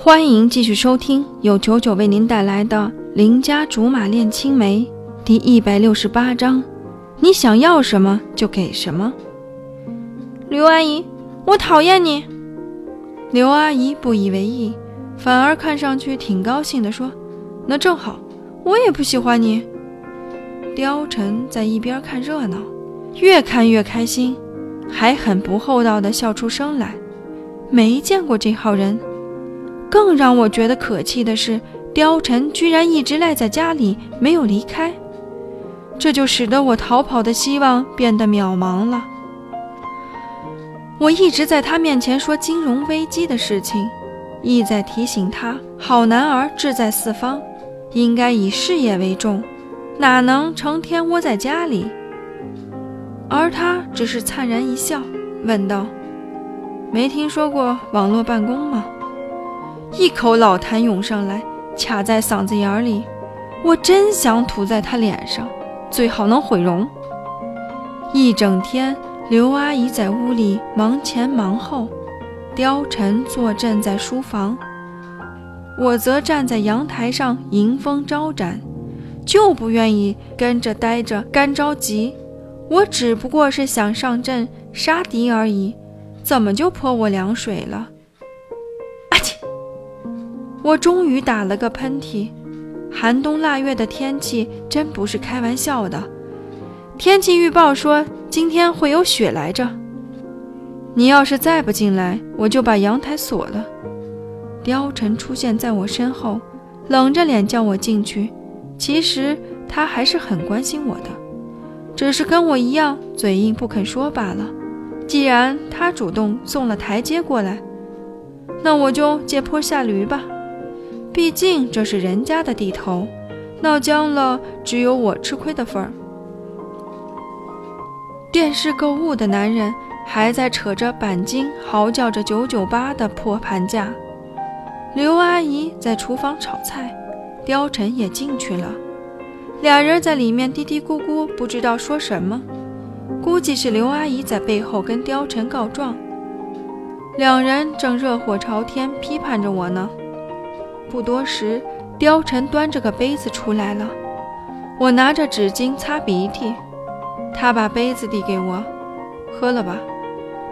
欢迎继续收听由九九为您带来的《邻家竹马恋青梅》第一百六十八章。你想要什么就给什么。刘阿姨，我讨厌你。刘阿姨不以为意，反而看上去挺高兴的说：“那正好，我也不喜欢你。”貂蝉在一边看热闹，越看越开心，还很不厚道的笑出声来。没见过这号人。更让我觉得可气的是，貂蝉居然一直赖在家里没有离开，这就使得我逃跑的希望变得渺茫了。我一直在他面前说金融危机的事情，意在提醒他，好男儿志在四方，应该以事业为重，哪能成天窝在家里？而他只是灿然一笑，问道：“没听说过网络办公吗？”一口老痰涌上来，卡在嗓子眼里，我真想吐在他脸上，最好能毁容。一整天，刘阿姨在屋里忙前忙后，貂蝉坐镇在书房，我则站在阳台上迎风招展，就不愿意跟着待着干着急。我只不过是想上阵杀敌而已，怎么就泼我凉水了？我终于打了个喷嚏，寒冬腊月的天气真不是开玩笑的。天气预报说今天会有雪来着。你要是再不进来，我就把阳台锁了。貂蝉出现在我身后，冷着脸叫我进去。其实他还是很关心我的，只是跟我一样嘴硬不肯说罢了。既然他主动送了台阶过来，那我就借坡下驴吧。毕竟这是人家的地头，闹僵了只有我吃亏的份儿。电视购物的男人还在扯着钣金，嚎叫着九九八的破盘价。刘阿姨在厨房炒菜，貂蝉也进去了，俩人在里面嘀嘀咕咕，不知道说什么。估计是刘阿姨在背后跟貂蝉告状，两人正热火朝天批判着我呢。不多时，貂蝉端着个杯子出来了。我拿着纸巾擦鼻涕，他把杯子递给我，喝了吧。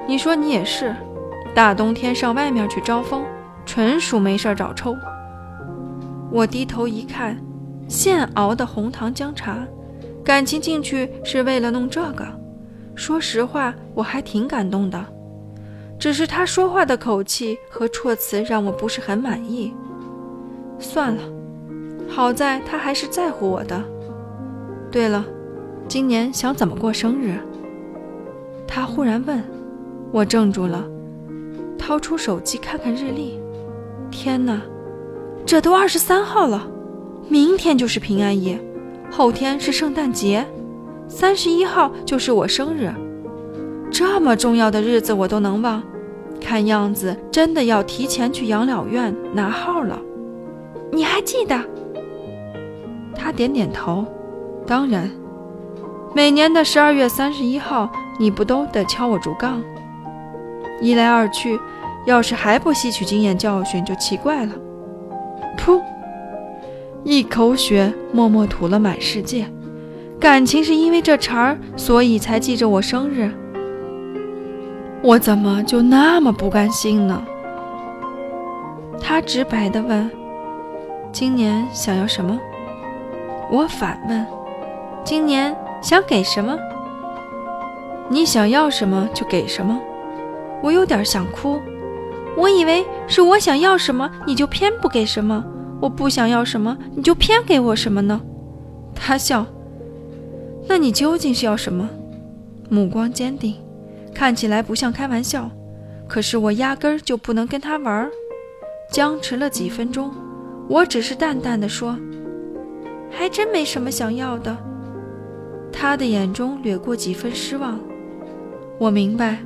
你说你也是，大冬天上外面去招风，纯属没事找抽。我低头一看，现熬的红糖姜茶，感情进去是为了弄这个。说实话，我还挺感动的，只是他说话的口气和措辞让我不是很满意。算了，好在他还是在乎我的。对了，今年想怎么过生日？他忽然问，我怔住了，掏出手机看看日历。天哪，这都二十三号了，明天就是平安夜，后天是圣诞节，三十一号就是我生日，这么重要的日子我都能忘，看样子真的要提前去养老院拿号了。记得？他点点头。当然，每年的十二月三十一号，你不都得敲我竹杠？一来二去，要是还不吸取经验教训，就奇怪了。噗！一口血默默吐了满世界。感情是因为这茬儿，所以才记着我生日。我怎么就那么不甘心呢？他直白地问。今年想要什么？我反问。今年想给什么？你想要什么就给什么。我有点想哭。我以为是我想要什么你就偏不给什么，我不想要什么你就偏给我什么呢？他笑。那你究竟是要什么？目光坚定，看起来不像开玩笑。可是我压根儿就不能跟他玩。僵持了几分钟。我只是淡淡的说：“还真没什么想要的。”他的眼中掠过几分失望。我明白，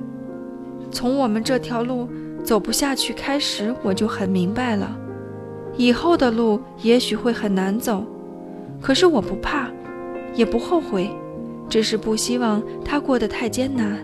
从我们这条路走不下去开始，我就很明白了，以后的路也许会很难走。可是我不怕，也不后悔，只是不希望他过得太艰难。